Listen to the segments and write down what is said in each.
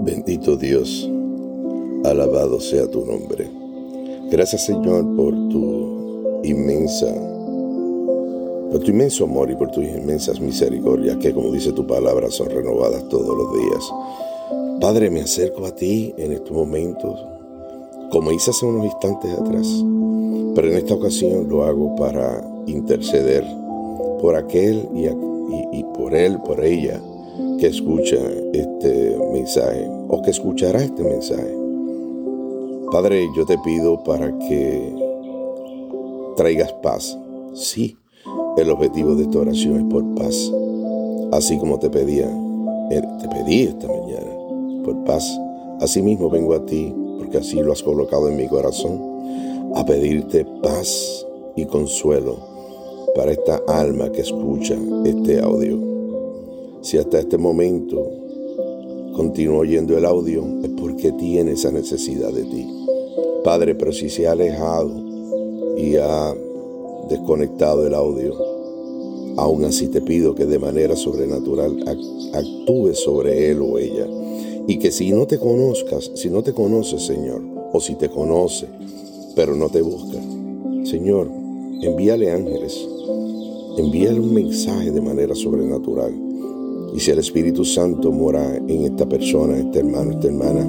Bendito Dios, alabado sea tu nombre. Gracias Señor por tu inmensa, por tu inmenso amor y por tus inmensas misericordias que como dice tu palabra son renovadas todos los días. Padre, me acerco a ti en estos momentos, como hice hace unos instantes atrás, pero en esta ocasión lo hago para interceder por aquel y, y por él, por ella que escucha este mensaje o que escuchará este mensaje. Padre, yo te pido para que traigas paz. Sí, el objetivo de esta oración es por paz. Así como te pedía, eh, te pedí esta mañana, por paz. Asimismo vengo a ti, porque así lo has colocado en mi corazón, a pedirte paz y consuelo para esta alma que escucha este audio. Si hasta este momento continúo oyendo el audio, es porque tiene esa necesidad de ti. Padre, pero si se ha alejado y ha desconectado el audio, aún así te pido que de manera sobrenatural actúe sobre él o ella. Y que si no te conozcas, si no te conoces, Señor, o si te conoce, pero no te busca, Señor, envíale ángeles, envíale un mensaje de manera sobrenatural y si el Espíritu Santo mora en esta persona, este hermano, esta hermana,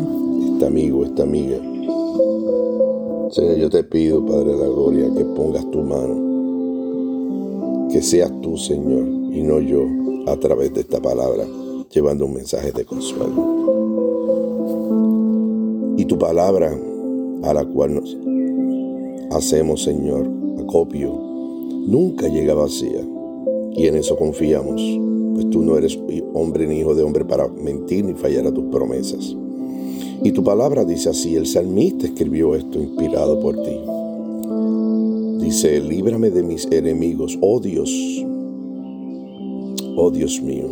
este amigo, esta amiga, Señor, yo te pido, Padre de la Gloria, que pongas tu mano, que seas tú, Señor, y no yo, a través de esta palabra, llevando un mensaje de consuelo. Y tu palabra, a la cual nos hacemos, Señor, acopio, nunca llega vacía, y en eso confiamos pues tú no eres hombre ni hijo de hombre para mentir ni fallar a tus promesas. Y tu palabra dice así, el salmista escribió esto inspirado por ti. Dice, líbrame de mis enemigos, oh Dios, oh Dios mío,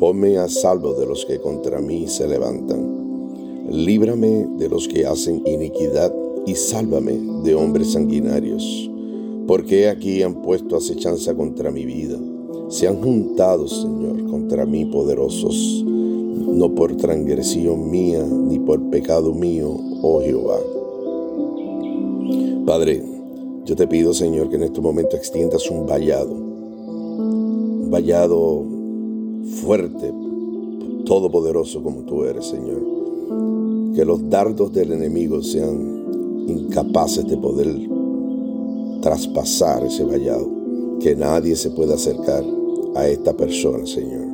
ponme a salvo de los que contra mí se levantan. Líbrame de los que hacen iniquidad y sálvame de hombres sanguinarios, porque aquí han puesto acechanza contra mi vida se han juntado, Señor, contra mí poderosos, no por transgresión mía ni por pecado mío, oh Jehová. Padre, yo te pido, Señor, que en este momento extiendas un vallado, un vallado fuerte, todopoderoso como tú eres, Señor. Que los dardos del enemigo sean incapaces de poder traspasar ese vallado, que nadie se pueda acercar a esta persona, Señor,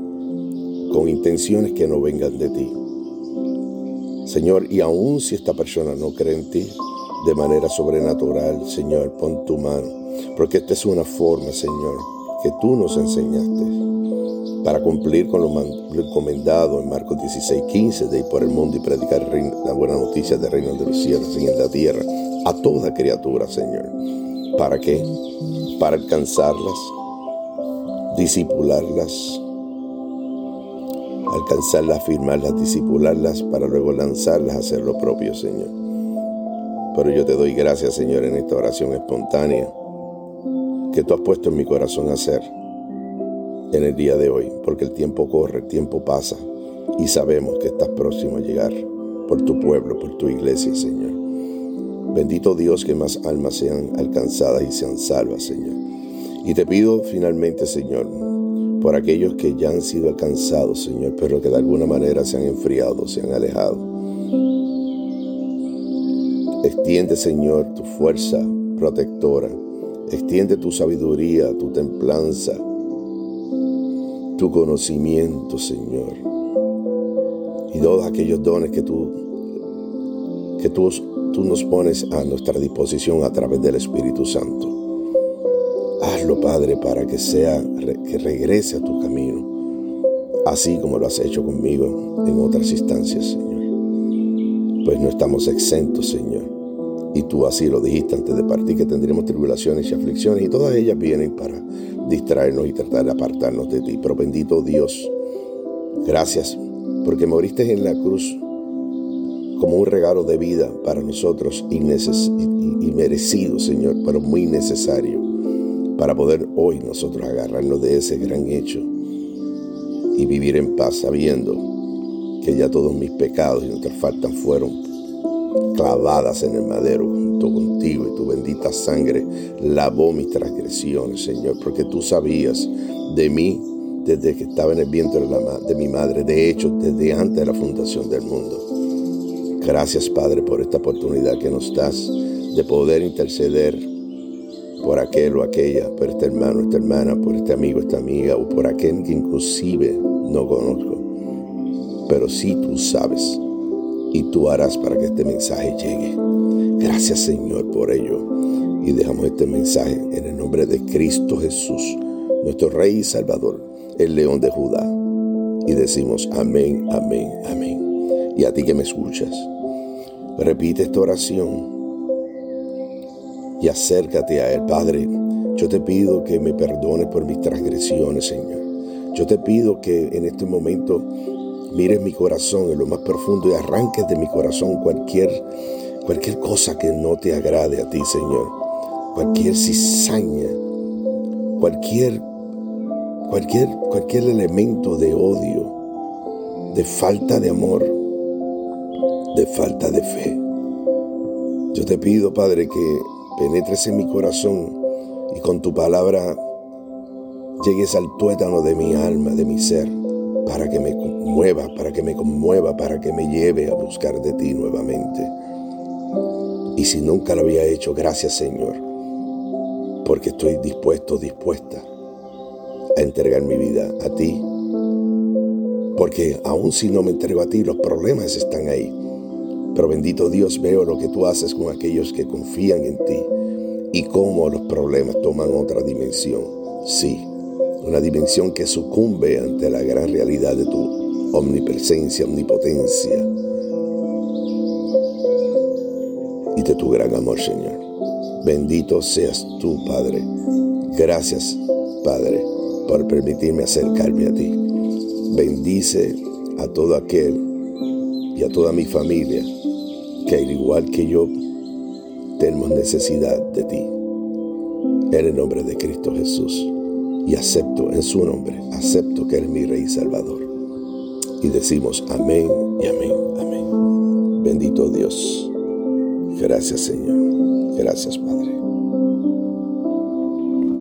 con intenciones que no vengan de ti. Señor, y aun si esta persona no cree en ti, de manera sobrenatural, Señor, pon tu mano, porque esta es una forma, Señor, que tú nos enseñaste para cumplir con lo encomendado en Marcos 16, 15, de ir por el mundo y predicar la buena noticia del reino de los cielos y en la tierra a toda criatura, Señor. ¿Para qué? Para alcanzarlas, disipularlas, alcanzarlas, firmarlas, disipularlas para luego lanzarlas a hacer lo propio, Señor. Pero yo te doy gracias, Señor, en esta oración espontánea que tú has puesto en mi corazón hacer en el día de hoy, porque el tiempo corre, el tiempo pasa y sabemos que estás próximo a llegar por tu pueblo, por tu iglesia, Señor. Bendito Dios que más almas sean alcanzadas y sean salvas, Señor. Y te pido finalmente, Señor, por aquellos que ya han sido alcanzados, Señor, pero que de alguna manera se han enfriado, se han alejado. Extiende, Señor, tu fuerza protectora. Extiende tu sabiduría, tu templanza, tu conocimiento, Señor. Y todos aquellos dones que tú, que tú, tú nos pones a nuestra disposición a través del Espíritu Santo. Hazlo, Padre, para que sea que regrese a tu camino, así como lo has hecho conmigo en otras instancias, Señor. Pues no estamos exentos, Señor. Y tú así lo dijiste antes de partir, que tendríamos tribulaciones y aflicciones, y todas ellas vienen para distraernos y tratar de apartarnos de ti. Pero bendito Dios, gracias, porque moriste en la cruz como un regalo de vida para nosotros y merecido, Señor, pero muy necesario para poder hoy nosotros agarrarnos de ese gran hecho y vivir en paz sabiendo que ya todos mis pecados y nuestras faltas fueron clavadas en el madero junto contigo y tu bendita sangre lavó mis transgresiones, Señor, porque tú sabías de mí desde que estaba en el vientre de, de mi madre, de hecho, desde antes de la fundación del mundo. Gracias, Padre, por esta oportunidad que nos das de poder interceder por aquel o aquella, por este hermano, esta hermana, por este amigo, esta amiga, o por aquel que inclusive no conozco. Pero sí tú sabes y tú harás para que este mensaje llegue. Gracias Señor por ello. Y dejamos este mensaje en el nombre de Cristo Jesús, nuestro Rey y Salvador, el León de Judá. Y decimos amén, amén, amén. Y a ti que me escuchas, repite esta oración y acércate a Él. Padre, yo te pido que me perdones por mis transgresiones, Señor. Yo te pido que en este momento mires mi corazón en lo más profundo y arranques de mi corazón cualquier, cualquier cosa que no te agrade a ti, Señor. Cualquier cizaña, cualquier, cualquier, cualquier elemento de odio, de falta de amor, de falta de fe. Yo te pido, Padre, que penetres en mi corazón y con tu palabra llegues al tuétano de mi alma, de mi ser, para que me conmueva, para que me conmueva, para que me lleve a buscar de ti nuevamente. Y si nunca lo había hecho, gracias Señor, porque estoy dispuesto, dispuesta a entregar mi vida a ti. Porque aun si no me entrego a ti, los problemas están ahí pero bendito Dios, veo lo que tú haces con aquellos que confían en ti y cómo los problemas toman otra dimensión. Sí, una dimensión que sucumbe ante la gran realidad de tu omnipresencia, omnipotencia y de tu gran amor, Señor. Bendito seas tú, Padre. Gracias, Padre, por permitirme acercarme a ti. Bendice a todo aquel y a toda mi familia que al igual que yo, tenemos necesidad de ti. En el nombre de Cristo Jesús. Y acepto en su nombre, acepto que eres mi Rey Salvador. Y decimos amén y amén, amén. Bendito Dios. Gracias Señor. Gracias Padre.